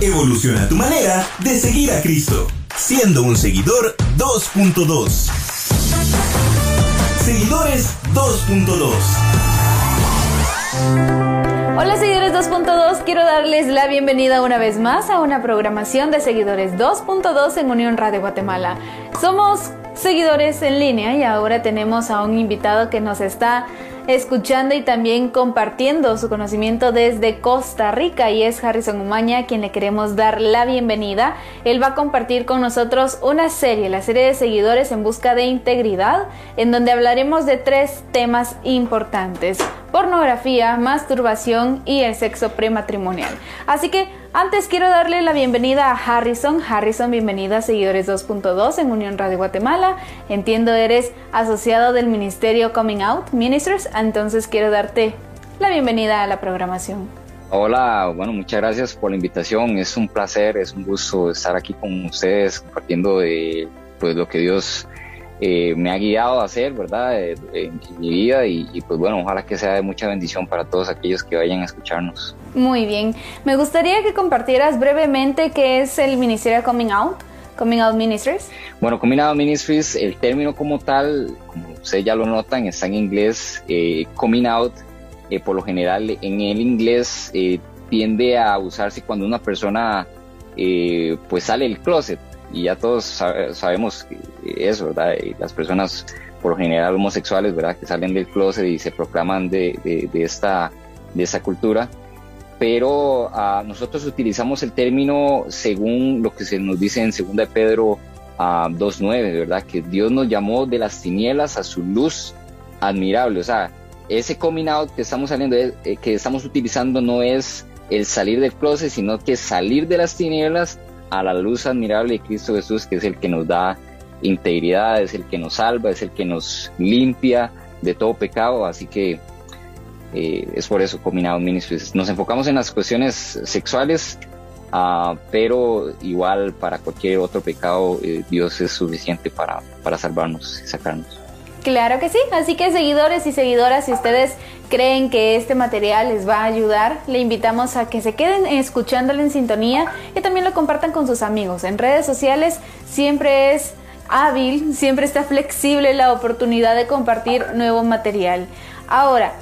Evoluciona tu manera de seguir a Cristo, siendo un seguidor 2.2. Seguidores 2.2. Hola seguidores 2.2, quiero darles la bienvenida una vez más a una programación de seguidores 2.2 en Unión Radio Guatemala. Somos seguidores en línea y ahora tenemos a un invitado que nos está escuchando y también compartiendo su conocimiento desde Costa Rica y es Harrison Umaña quien le queremos dar la bienvenida. Él va a compartir con nosotros una serie, la serie de seguidores en busca de integridad, en donde hablaremos de tres temas importantes pornografía, masturbación y el sexo prematrimonial. Así que antes quiero darle la bienvenida a Harrison. Harrison, bienvenida a Seguidores 2.2 en Unión Radio Guatemala. Entiendo eres asociado del Ministerio Coming Out Ministers, entonces quiero darte la bienvenida a la programación. Hola, bueno, muchas gracias por la invitación. Es un placer, es un gusto estar aquí con ustedes compartiendo de pues, lo que Dios eh, me ha guiado a hacer, ¿verdad? Eh, en, mi vida y, pues bueno, ojalá que sea de mucha bendición para todos aquellos que vayan a escucharnos. Muy bien, me gustaría que compartieras brevemente qué es el Ministerio Coming Out. Coming Out Ministries. Bueno, Coming Out Ministries, el término como tal, como ustedes ya lo notan, está en inglés. Eh, coming Out, por lo general en el inglés, tiende a usarse cuando una persona pues sale del closet y ya todos sabemos eso, ¿verdad? las personas por lo general homosexuales, ¿verdad? Que salen del closet y se proclaman de, de, esta, de esta cultura. Pero ah, nosotros utilizamos el término según lo que se nos dice en 2 de Pedro 2.9, ah, ¿verdad? Que Dios nos llamó de las tinieblas a su luz admirable. O sea, ese coming out que estamos saliendo, eh, que estamos utilizando no es el salir del closet, sino que salir de las tinieblas a la luz admirable de Cristo Jesús, que es el que nos da integridad, es el que nos salva, es el que nos limpia de todo pecado. Así que eh, es por eso Combinado Ministries. Nos enfocamos en las cuestiones sexuales, uh, pero igual para cualquier otro pecado eh, Dios es suficiente para, para salvarnos y sacarnos. Claro que sí, así que seguidores y seguidoras, si ustedes creen que este material les va a ayudar, le invitamos a que se queden escuchándolo en sintonía y también lo compartan con sus amigos. En redes sociales siempre es hábil, siempre está flexible la oportunidad de compartir nuevo material. Ahora,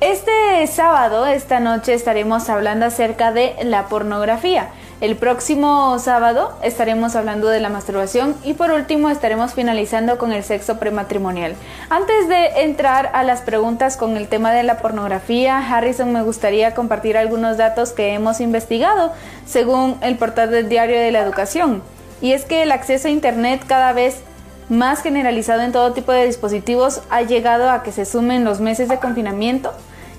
este sábado, esta noche, estaremos hablando acerca de la pornografía. El próximo sábado estaremos hablando de la masturbación y por último estaremos finalizando con el sexo prematrimonial. Antes de entrar a las preguntas con el tema de la pornografía, Harrison me gustaría compartir algunos datos que hemos investigado según el portal del Diario de la Educación. Y es que el acceso a Internet cada vez más generalizado en todo tipo de dispositivos ha llegado a que se sumen los meses de confinamiento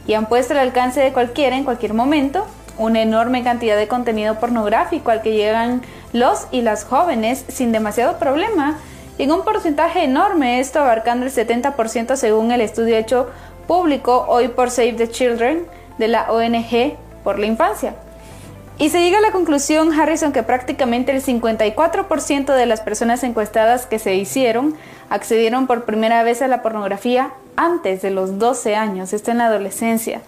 y han puesto al alcance de cualquiera en cualquier momento una enorme cantidad de contenido pornográfico al que llegan los y las jóvenes sin demasiado problema, en un porcentaje enorme, esto abarcando el 70% según el estudio hecho público hoy por Save the Children de la ONG por la infancia. Y se llega a la conclusión, Harrison, que prácticamente el 54% de las personas encuestadas que se hicieron accedieron por primera vez a la pornografía antes de los 12 años, esto en la adolescencia.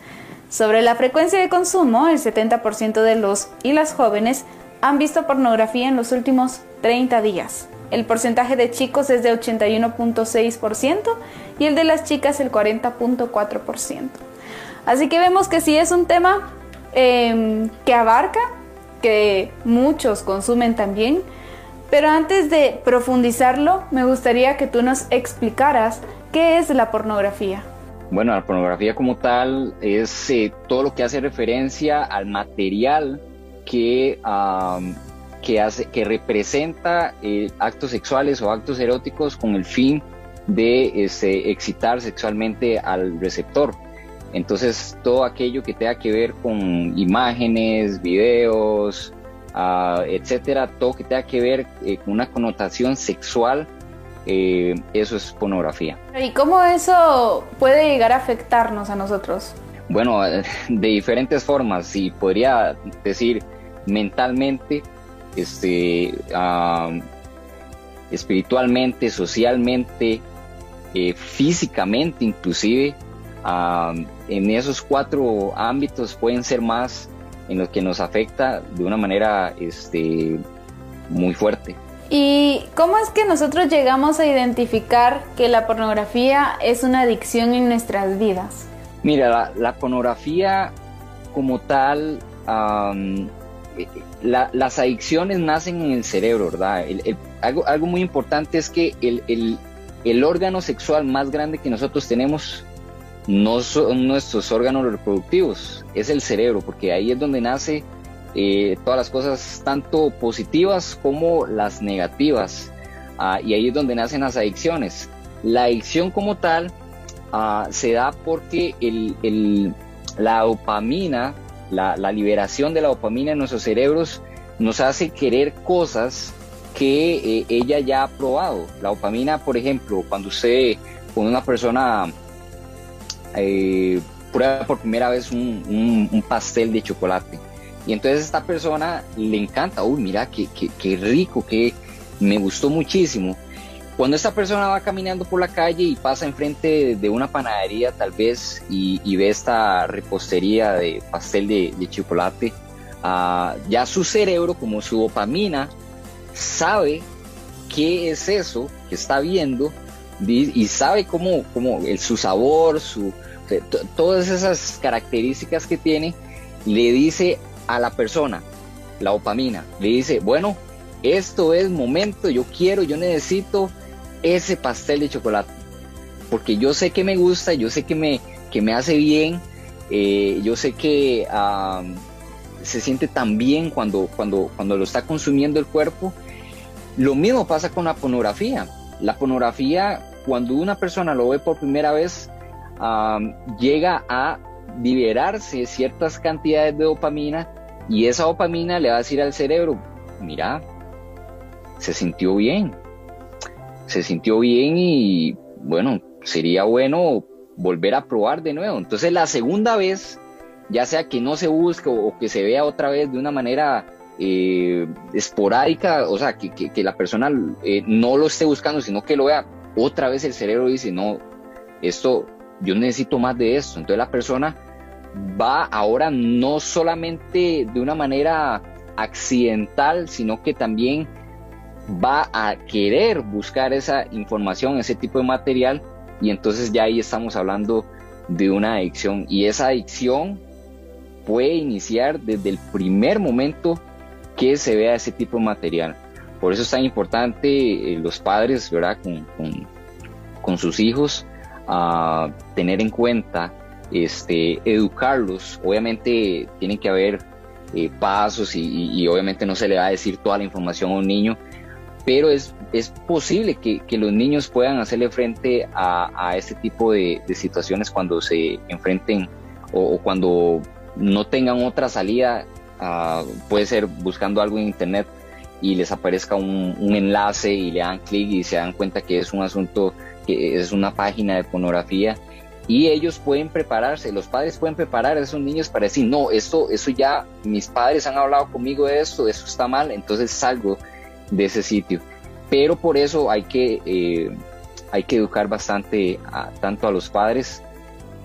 Sobre la frecuencia de consumo, el 70% de los y las jóvenes han visto pornografía en los últimos 30 días. El porcentaje de chicos es de 81.6% y el de las chicas el 40.4%. Así que vemos que sí es un tema em, que abarca, que muchos consumen también, pero antes de profundizarlo, me gustaría que tú nos explicaras qué es la pornografía. Bueno, la pornografía como tal es eh, todo lo que hace referencia al material que, que, hace, que representa eh, actos sexuales o actos eróticos con el fin de este, excitar sexualmente al receptor. Entonces, todo aquello que tenga que ver con imágenes, videos, uh, etcétera, todo que tenga que ver eh, con una connotación sexual eh, eso es pornografía. ¿Y cómo eso puede llegar a afectarnos a nosotros? Bueno, de diferentes formas, y podría decir mentalmente, este, espiritualmente, socialmente, eh, físicamente inclusive. en esos cuatro ámbitos pueden ser más en los que nos afecta de una manera este, muy fuerte. ¿Y cómo es que nosotros llegamos a identificar que la pornografía es una adicción en nuestras vidas? Mira, la, pornografía como tal, eh, las adicciones nacen en el cerebro, ¿verdad? algo, algo, muy importante es que el, el órgano sexual más grande que nosotros tenemos no son nuestros órganos reproductivos, es el cerebro, porque ahí es donde nace eh, todas las cosas, tanto positivas como las negativas, ah, y ahí es donde nacen las adicciones. La adicción como tal ah, se da porque el, la dopamina, la, liberación de la dopamina en nuestros cerebros nos hace querer cosas que eh, ella ya ha probado. La dopamina, por ejemplo, cuando usted con una persona eh, prueba por primera vez un, pastel de chocolate. Y entonces esta persona le encanta, uy, mira, qué, qué, rico, que me gustó muchísimo. Cuando esta persona va caminando por la calle y pasa enfrente de una panadería tal vez y, ve esta repostería de pastel de, chocolate, ah, ya su cerebro, como su dopamina, sabe qué es eso que está viendo y sabe cómo, cómo su sabor, su, todas esas características que tiene, le dice a la persona, la dopamina, le dice, bueno, esto es momento, yo quiero, yo necesito ese pastel de chocolate, porque yo sé que me gusta, yo sé que me, que me hace bien, eh, yo sé que se siente tan bien cuando, cuando, cuando lo está consumiendo el cuerpo. Lo mismo pasa con la pornografía. La pornografía, cuando una persona lo ve por primera vez, llega a liberarse ciertas cantidades de dopamina y esa dopamina le va a decir al cerebro, mira, se sintió bien, se sintió bien y bueno, sería bueno volver a probar de nuevo. Entonces la segunda vez, ya sea que no se busque o, que se vea otra vez de una manera eh, esporádica, o sea, que, la persona eh, no lo esté buscando, sino que lo vea, otra vez el cerebro dice, no, esto yo necesito más de esto. Entonces la persona va ahora no solamente de una manera accidental, sino que también va a querer buscar esa información, ese tipo de material, y entonces ya ahí estamos hablando de una adicción. Y esa adicción puede iniciar desde el primer momento que se vea ese tipo de material. Por eso es tan importante eh, los padres, ¿verdad? Con, con, con sus hijos, a tener en cuenta, este, educarlos. Obviamente tienen que haber eh, pasos y, obviamente no se le va a decir toda la información a un niño, pero es, es posible que, los niños puedan hacerle frente a, este tipo de, situaciones cuando se enfrenten o, cuando no tengan otra salida, ah, puede ser buscando algo en internet y les aparezca un enlace y le dan clic y se dan cuenta que es un asunto que es una página de pornografía y ellos pueden prepararse, los padres pueden preparar a esos niños para decir, no, esto, eso ya, mis padres han hablado conmigo de esto, eso está mal, entonces salgo de ese sitio. Pero por eso hay que, eh, hay que educar bastante tanto a los padres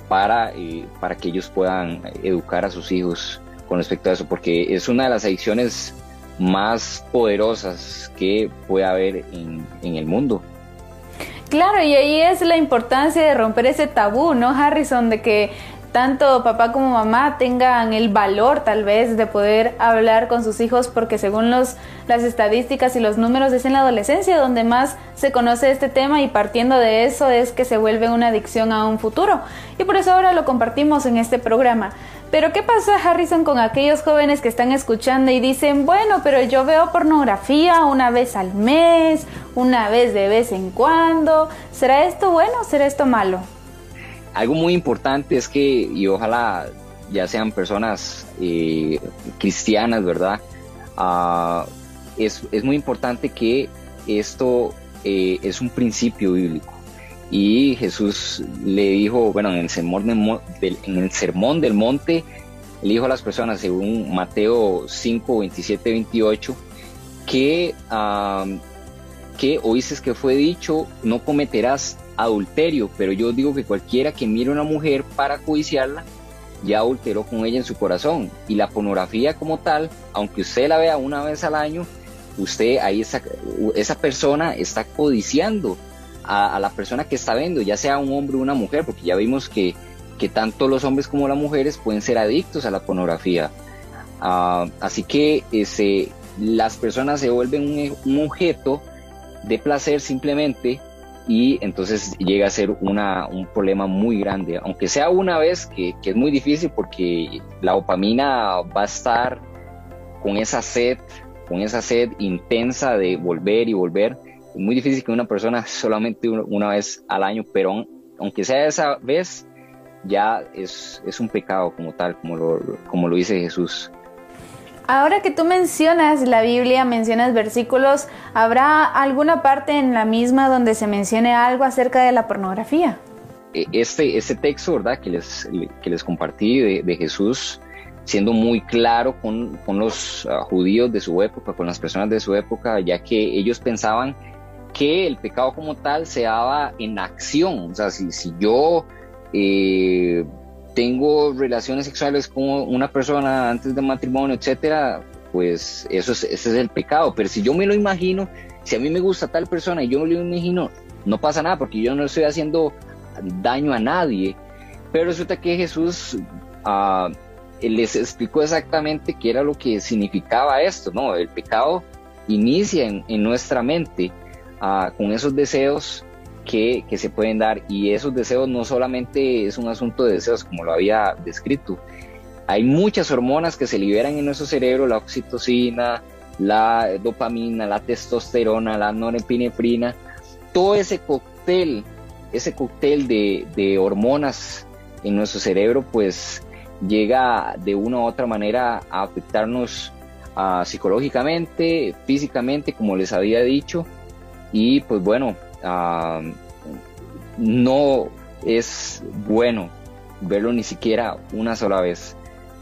para, eh, para que ellos puedan educar a sus hijos con respecto a eso, porque es una de las adicciones más poderosas que puede haber en, en el mundo. Claro, y ahí es la importancia de romper ese tabú, ¿no, Harrison? De que tanto papá como mamá tengan el valor tal vez de poder hablar con sus hijos porque según los, las estadísticas y los números es en la adolescencia donde más se conoce este tema y partiendo de eso es que se vuelve una adicción a un futuro y por eso ahora lo compartimos en este programa. Pero ¿qué pasa Harrison con aquellos jóvenes que están escuchando y dicen, bueno, pero yo veo pornografía una vez al mes, una vez de vez en cuando, ¿será esto bueno o será esto malo? Algo muy importante es que, y ojalá ya sean personas eh, cristianas, ¿verdad? Ah, es, muy importante que esto eh, es un principio bíblico. Y Jesús le dijo, bueno, en el sermón del, en el sermón del monte, le dijo a las personas, según Mateo 5, 27, 28, que, que oíste que fue dicho, no cometerás adulterio, pero yo digo que cualquiera que mire a una mujer para codiciarla, ya alteró con ella en su corazón. Y la pornografía como tal, aunque usted la vea una vez al año, usted ahí está, esa persona está codiciando a, la persona que está viendo, ya sea un hombre o una mujer, porque ya vimos que, que tanto los hombres como las mujeres pueden ser adictos a la pornografía. Ah, así que ese, las personas se vuelven un, objeto de placer simplemente y entonces llega a ser una, un problema muy grande, aunque sea una vez, que, que, es muy difícil porque la dopamina va a estar con esa sed, con esa sed intensa de volver y volver. Muy difícil que una persona solamente una vez al año, pero aunque sea esa vez, ya es, es un pecado como tal, como lo, como lo dice Jesús. Ahora que tú mencionas la Biblia, mencionas versículos, ¿habrá alguna parte en la misma donde se mencione algo acerca de la pornografía? E, este, este texto, ¿verdad? Que les, que les compartí de, Jesús, siendo muy claro con, con los ah, judíos de su época, con las personas de su época, ya que ellos pensaban que el pecado como tal se daba en acción. O sea, si, si yo eh, tengo relaciones sexuales con una persona antes del matrimonio, etcétera, pues eso es, ese es el pecado. Pero si yo me lo imagino, si a mí me gusta tal persona y yo me lo imagino, no pasa nada porque yo no estoy haciendo daño a nadie. Pero resulta que Jesús uh, les explicó exactamente qué era lo que significaba esto, ¿no? El pecado inicia en, nuestra mente uh, con esos deseos que, se pueden dar. Y esos deseos no solamente es un asunto de deseos como lo había descrito, hay muchas hormonas que se liberan en nuestro cerebro, la oxitocina, la dopamina, la testosterona, la norepinefrina, todo ese cóctel, ese cóctel de, hormonas en nuestro cerebro, pues llega de una u otra manera a afectarnos ah, psicológicamente, físicamente, como les había dicho, y pues bueno, Ah, no es bueno verlo ni siquiera una sola vez,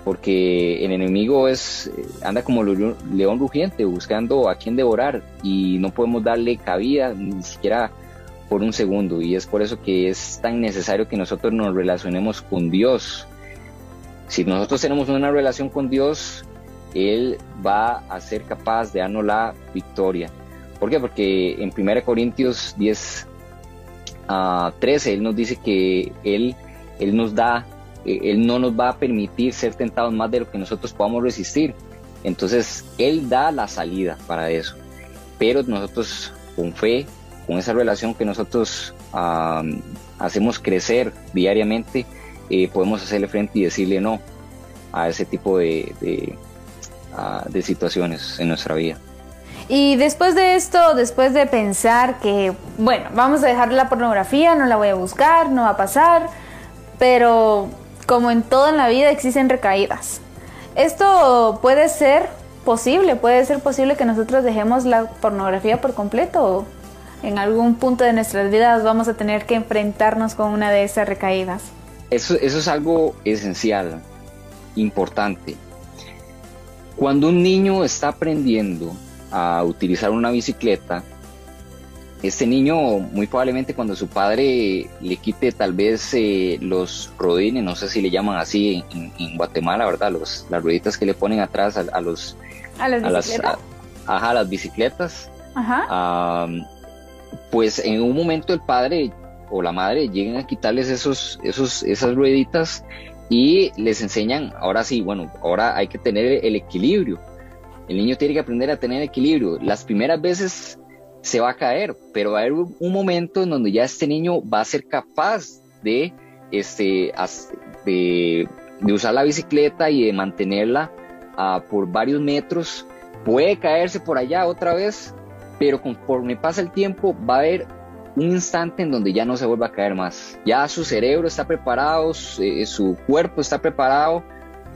porque el enemigo es anda como león rugiente buscando a quien devorar y no podemos darle cabida ni siquiera por un segundo y es por eso que es tan necesario que nosotros nos relacionemos con Dios. Si nosotros tenemos una relación con Dios, Él va a ser capaz de darnos la victoria. ¿Por qué? Porque en 1 Corintios 10, a 13, Él nos dice que Él, él nos da, eh, Él no nos va a permitir ser tentados más de lo que nosotros podamos resistir. Entonces, Él da la salida para eso. Pero nosotros, con fe, con esa relación que nosotros hacemos crecer diariamente, eh, podemos hacerle frente y decirle no a ese tipo de, de, ah, de situaciones en nuestra vida. Y después de esto, después de pensar que, bueno, vamos a dejar la pornografía, no la voy a buscar, no va a pasar, pero como en todo en la vida existen recaídas. Esto puede ser posible, puede ser posible que nosotros dejemos la pornografía por completo en algún punto de nuestras vidas vamos a tener que enfrentarnos con una de esas recaídas. Eso, eso es algo esencial, importante. Cuando un niño está aprendiendo a utilizar una bicicleta, este niño muy probablemente cuando su padre le quite tal vez eh, los rodines, no sé si le llaman así en, Guatemala, ¿verdad? Los, las rueditas que le ponen atrás a, los... ¿A las bicicletas? ajá, las bicicletas. pues en un momento el padre o la madre llegan a quitarles esos, esos, esas rueditas y les enseñan, ahora sí, bueno, ahora hay que tener el equilibrio el niño tiene que aprender a tener equilibrio. Las primeras veces se va a caer, pero va a haber un momento en donde ya este niño va a ser capaz de, este, de, usar la bicicleta y de mantenerla uh, por varios metros. Puede caerse por allá otra vez, pero conforme pasa el tiempo va a haber un instante en donde ya no se vuelva a caer más. Ya su cerebro está preparado, su cuerpo está preparado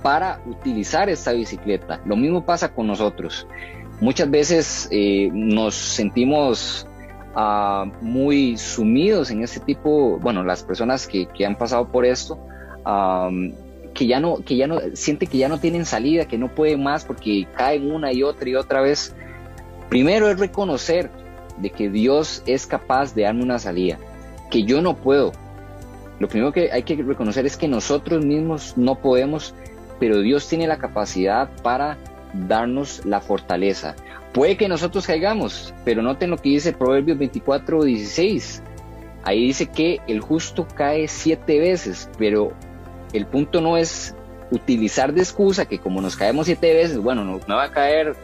para utilizar esta bicicleta. Lo mismo pasa con nosotros. Muchas veces eh, nos sentimos ah, muy sumidos en este tipo, bueno, las personas que, han pasado por esto, que ya no, que ya no, siente que ya no tienen salida, que no pueden más porque caen una y otra y otra vez. Primero es reconocer de que Dios es capaz de darme una salida, que yo no puedo, lo primero que hay que reconocer es que nosotros mismos no podemos, pero Dios tiene la capacidad para darnos la fortaleza. Puede que nosotros caigamos, pero noten lo que dice Proverbios 24, 16. Ahí dice que el justo cae siete veces, pero el punto no es utilizar de excusa que como nos caemos siete veces, bueno, no, va a caer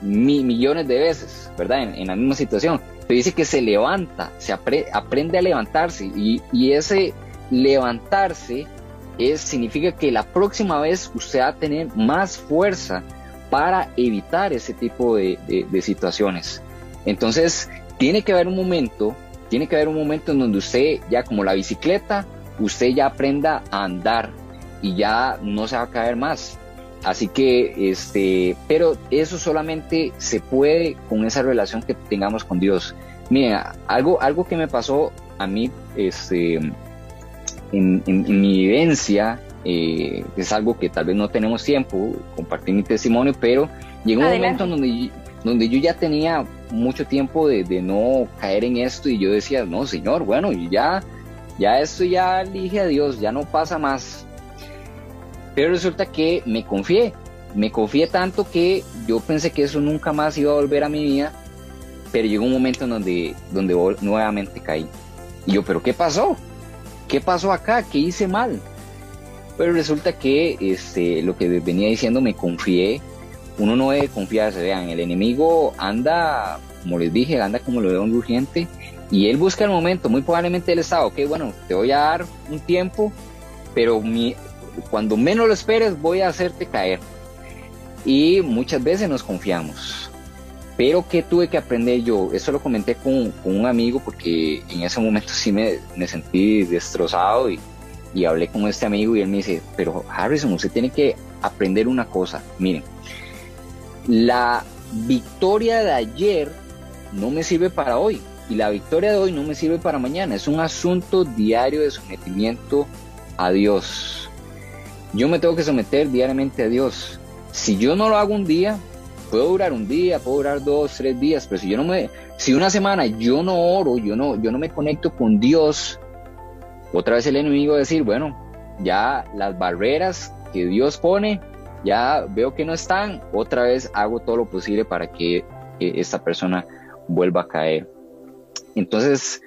millones de veces, ¿verdad? En, la misma situación. Pero dice que se levanta, se aprende a levantarse y, y ese levantarse significa que la próxima vez usted va a tener más fuerza para evitar ese tipo de, situaciones. Entonces, tiene que haber un momento, tiene que haber un momento en donde usted, ya como la bicicleta, usted ya aprenda a andar y ya no se va a caer más. Así que, este, pero eso solamente se puede con esa relación que tengamos con Dios. Mira, algo, algo que me pasó a mí, este, en, en mi vivencia eh, es algo que tal vez no tenemos tiempo, compartir mi testimonio, pero llegó un momento donde, donde yo ya tenía mucho tiempo de, no caer en esto y yo decía, no, Señor, bueno, ya, ya esto ya elige a Dios, ya no pasa más. Pero resulta que me confié, me confié tanto que yo pensé que eso nunca más iba a volver a mi vida, pero llegó un momento en donde, donde nuevamente caí. Y yo, pero ¿qué pasó? ¿Qué pasó acá? ¿Qué hice mal? Pero resulta que este, lo que venía diciendo me confié. Uno no debe confiarse, vean, el enemigo anda, como les dije, anda como lo veo un urgente y él busca el momento, muy probablemente él está, ok, bueno, te voy a dar un tiempo, pero mi, cuando menos lo esperes voy a hacerte caer. Y muchas veces nos confiamos. Pero ¿qué tuve que aprender yo? Eso lo comenté con, un amigo porque en ese momento sí me, me sentí destrozado y, y hablé con este amigo y él me dice, pero Harrison, usted tiene que aprender una cosa. Miren, la victoria de ayer no me sirve para hoy y la victoria de hoy no me sirve para mañana. Es un asunto diario de sometimiento a Dios. Yo me tengo que someter diariamente a Dios. Si yo no lo hago un día, puedo durar un día, puedo durar dos, tres días, pero si yo no me, si una semana yo no oro, yo no, yo no me conecto con Dios, otra vez el enemigo decir, bueno, ya las barreras que Dios pone, ya veo que no están, otra vez hago todo lo posible para que, esta persona vuelva a caer. Entonces,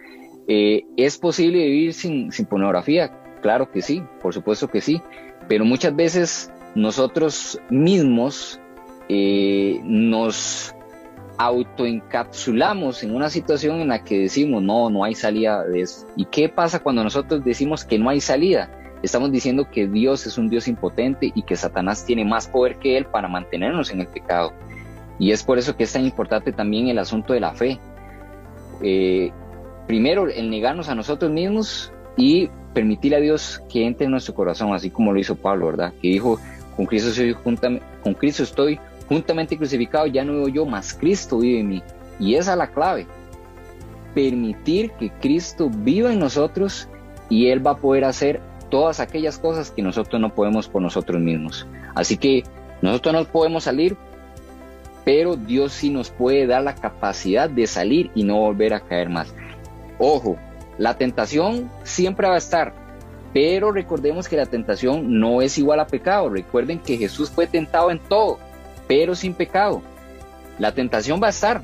eh, ¿es posible vivir sin, sin pornografía? Claro que sí, por supuesto que sí, pero muchas veces nosotros mismos eh, nos autoencapsulamos en una situación en la que decimos, no, no hay salida de eso. ¿Y qué pasa cuando nosotros decimos que no hay salida? Estamos diciendo que Dios es un Dios impotente y que Satanás tiene más poder que Él para mantenernos en el pecado. Y es por eso que es tan importante también el asunto de la fe. Eh, primero, el negarnos a nosotros mismos y permitir a Dios que entre en nuestro corazón, así como lo hizo Pablo, ¿verdad? Que dijo, con Cristo, soy, con Cristo estoy juntamente crucificado, ya no vivo yo, más Cristo vive en mí. Y esa es la clave. Permitir que Cristo viva en nosotros y Él va a poder hacer todas aquellas cosas que nosotros no podemos por nosotros mismos. Así que nosotros no podemos salir, pero Dios sí nos puede dar la capacidad de salir y no volver a caer más. Ojo, la tentación siempre va a estar, pero recordemos que la tentación no es igual a pecado. Recuerden que Jesús fue tentado en todo, pero sin pecado. La tentación va a estar,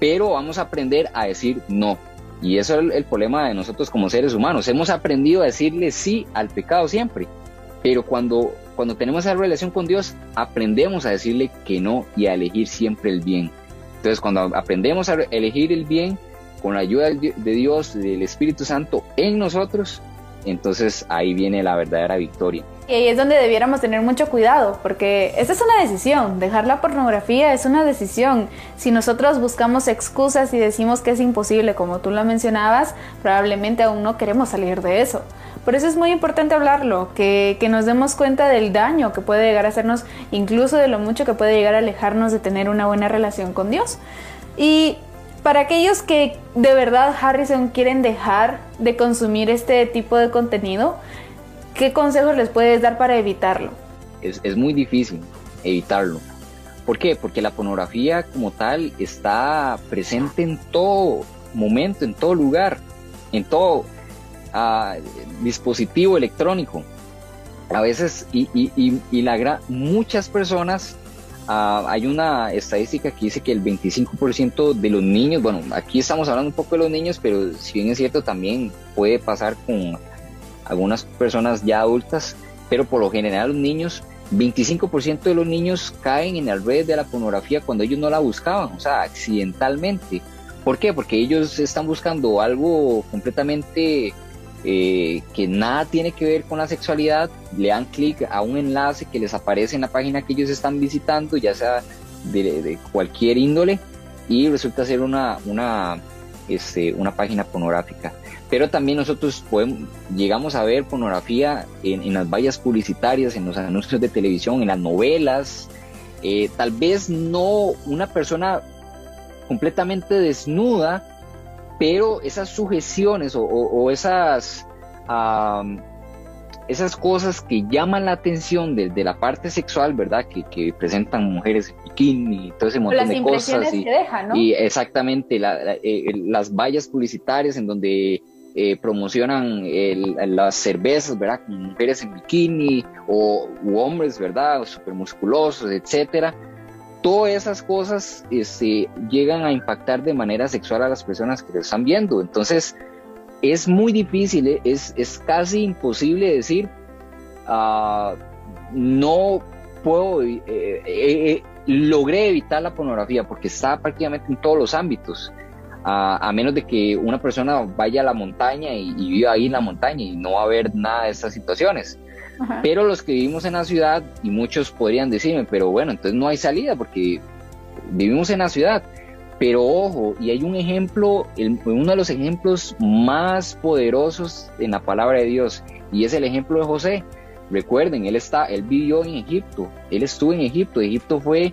pero vamos a aprender a decir no. Y eso es el, problema de nosotros como seres humanos. Hemos aprendido a decirle sí al pecado siempre, pero cuando, cuando tenemos esa relación con Dios, aprendemos a decirle que no y a elegir siempre el bien. Entonces, cuando aprendemos a elegir el bien con la ayuda de Dios, del Espíritu Santo en nosotros, entonces ahí viene la verdadera victoria. Y ahí es donde debiéramos tener mucho cuidado, porque esta es una decisión, dejar la pornografía es una decisión. Si nosotros buscamos excusas y decimos que es imposible, como tú lo mencionabas, probablemente aún no queremos salir de eso. Por eso es muy importante hablarlo, que, que nos demos cuenta del daño que puede llegar a hacernos, incluso de lo mucho que puede llegar a alejarnos de tener una buena relación con Dios. Y para aquellos que de verdad, Harrison, quieren dejar de consumir este tipo de contenido, ¿qué consejos les puedes dar para evitarlo? Es, muy difícil evitarlo. ¿Por qué? Porque la pornografía como tal está presente en todo momento, en todo lugar, en todo. ah, dispositivo electrónico. A veces, y, y, y, la muchas personas, ah, hay una estadística que dice que el 25% de los niños, bueno, aquí estamos hablando un poco de los niños, pero si bien es cierto, también puede pasar con algunas personas ya adultas, pero por lo general los niños 25% de los niños caen en el red de la pornografía cuando ellos no la buscaban, o sea, accidentalmente. ¿Por qué? Porque ellos están buscando algo completamente eh, que nada tiene que ver con la sexualidad, le dan clic a un enlace que les aparece en la página que ellos están visitando, ya sea de, cualquier índole, y resulta ser una, una, este, una página pornográfica. Pero también nosotros podemos, llegamos a ver pornografía en, las vallas publicitarias, en los anuncios de televisión, en las novelas, eh, tal vez no una persona completamente desnuda, pero esas sujeciones o, esas, esas cosas que llaman la atención desde la parte sexual, ¿verdad? Que, presentan mujeres en bikini y todo ese montón de cosas. Y, y exactamente eh, las vallas publicitarias en donde eh, promocionan las cervezas, ¿verdad? Con mujeres en bikini o hombres, ¿verdad? Súper musculosos, etcétera. Todas esas cosas este, llegan a impactar de manera sexual a las personas que lo están viendo. Entonces, es muy difícil, ¿eh? es, es casi imposible decir, uh, no puedo, eh, logré evitar la pornografía porque está prácticamente en todos los ámbitos a, menos de que una persona vaya a la montaña y, viva ahí en la montaña y no va a haber nada de estas situaciones. Pero los que vivimos en la ciudad, y muchos podrían decirme, pero bueno, entonces no hay salida porque vivimos en la ciudad. Pero ojo, y hay un ejemplo, uno de los ejemplos más poderosos en la palabra de Dios, y es el ejemplo de José. Recuerden, él está, él vivió en Egipto, él estuvo en Egipto. Egipto fue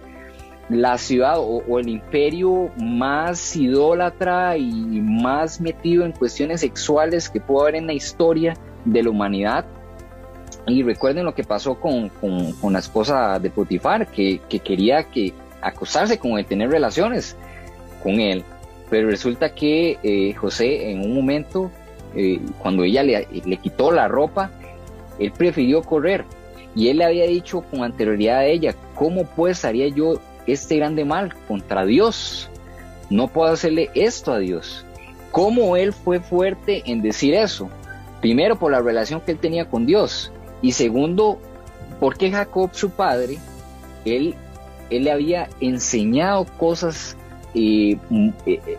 la ciudad o, el imperio más idólatra y más metido en cuestiones sexuales que pudo haber en la historia de la humanidad. Y recuerden lo que pasó con, la esposa de Potifar, que, quería que acostarse con él, tener relaciones con él. Pero resulta que eh, José en un momento, eh, cuando ella le, le quitó la ropa, él prefirió correr. Y él le había dicho con anterioridad a ella, ¿cómo pues haría yo este grande mal contra Dios. No puedo hacerle esto a Dios. ¿Cómo él fue fuerte en decir eso? Primero, por la relación que él tenía con Dios. Y segundo, porque Jacob, su padre, él, él le había enseñado cosas eh, eh, eh,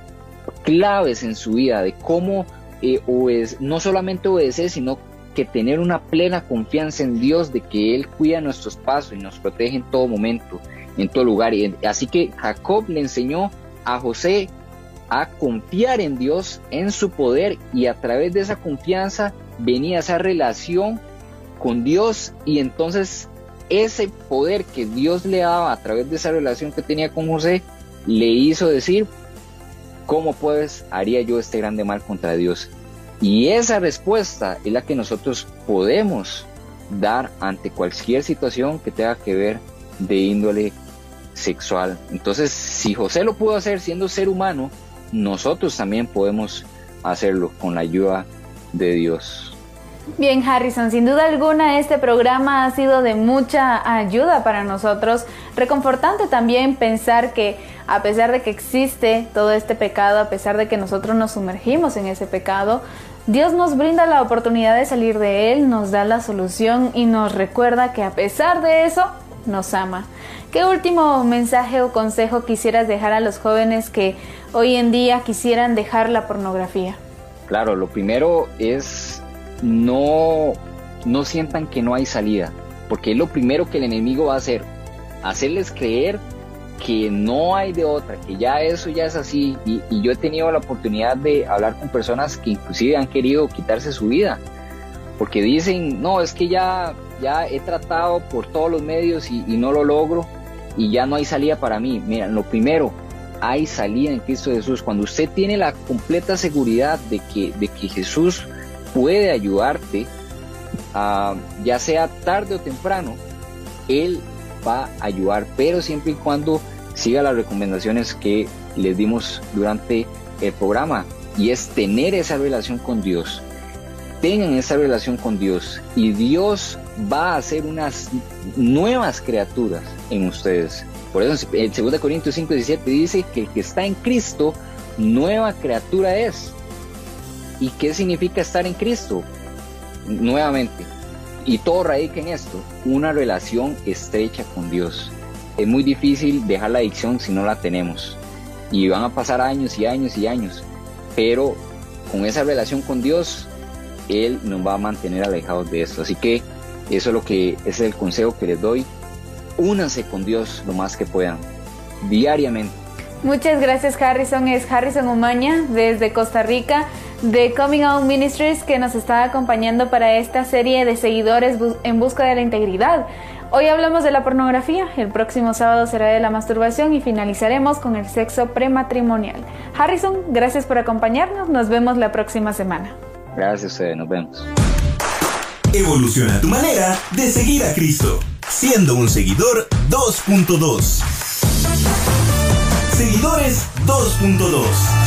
claves en su vida de cómo no solamente obedecer, sino que tener una plena confianza en Dios de que Él cuida nuestros pasos y nos protege en todo momento en todo lugar. Y así que Jacob le enseñó a José a confiar en Dios, en su poder, y a través de esa confianza venía esa relación con Dios y entonces ese poder que Dios le daba a través de esa relación que tenía con José, le hizo decir, ¿cómo pues haría yo este grande mal contra Dios? Y esa respuesta es la que nosotros podemos dar ante cualquier situación que tenga que ver de índole sexual. Entonces, si José lo pudo hacer siendo ser humano, nosotros también podemos hacerlo con la ayuda de Dios. Bien, Harrison, sin duda alguna este programa ha sido de mucha ayuda para nosotros. Reconfortante también pensar que a pesar de que existe todo este pecado, a pesar de que nosotros nos sumergimos en ese pecado, Dios nos brinda la oportunidad de salir de él, nos da la solución y nos recuerda que a pesar de eso, nos ama. ¿Qué último mensaje o consejo quisieras dejar a los jóvenes que hoy en día quisieran dejar la pornografía? Claro, lo primero es no, no sientan que no hay salida, porque es lo primero que el enemigo va a hacer, hacerles creer que no hay de otra, que ya eso ya es así. Y, yo he tenido la oportunidad de hablar con personas que inclusive han querido quitarse su vida, porque dicen, no, es que ya, ya he tratado por todos los medios y, y no lo logro y ya no hay salida para mí. Mira, lo primero, hay salida en Cristo Jesús. Cuando usted tiene la completa seguridad de que, de que Jesús puede ayudarte, ya sea tarde o temprano, Él va a ayudar, pero siempre y cuando siga las recomendaciones que les dimos durante el programa, y es tener esa relación con Dios. tengan esa relación con Dios y Dios va a hacer unas nuevas criaturas en ustedes. Por eso en 2 Corintios 5, 17 dice que el que está en Cristo, nueva criatura es. ¿Y qué significa estar en Cristo? Nuevamente, y todo radica en esto, una relación estrecha con Dios. Es muy difícil dejar la adicción si no la tenemos. Y van a pasar años y años y años. Pero con esa relación con Dios, Él nos va a mantener alejados de esto. Así que eso es lo que es el consejo que les doy. Únanse con Dios lo más que puedan, diariamente. Muchas gracias Harrison. Es Harrison Umaña desde Costa Rica de Coming Out Ministries que nos está acompañando para esta serie de seguidores en busca de la integridad. Hoy hablamos de la pornografía, el próximo sábado será de la masturbación y finalizaremos con el sexo prematrimonial. Harrison, gracias por acompañarnos, nos vemos la próxima semana. Gracias a nos vemos. Evoluciona tu manera de seguir a Cristo, siendo un seguidor 2.2. Seguidores 2.2.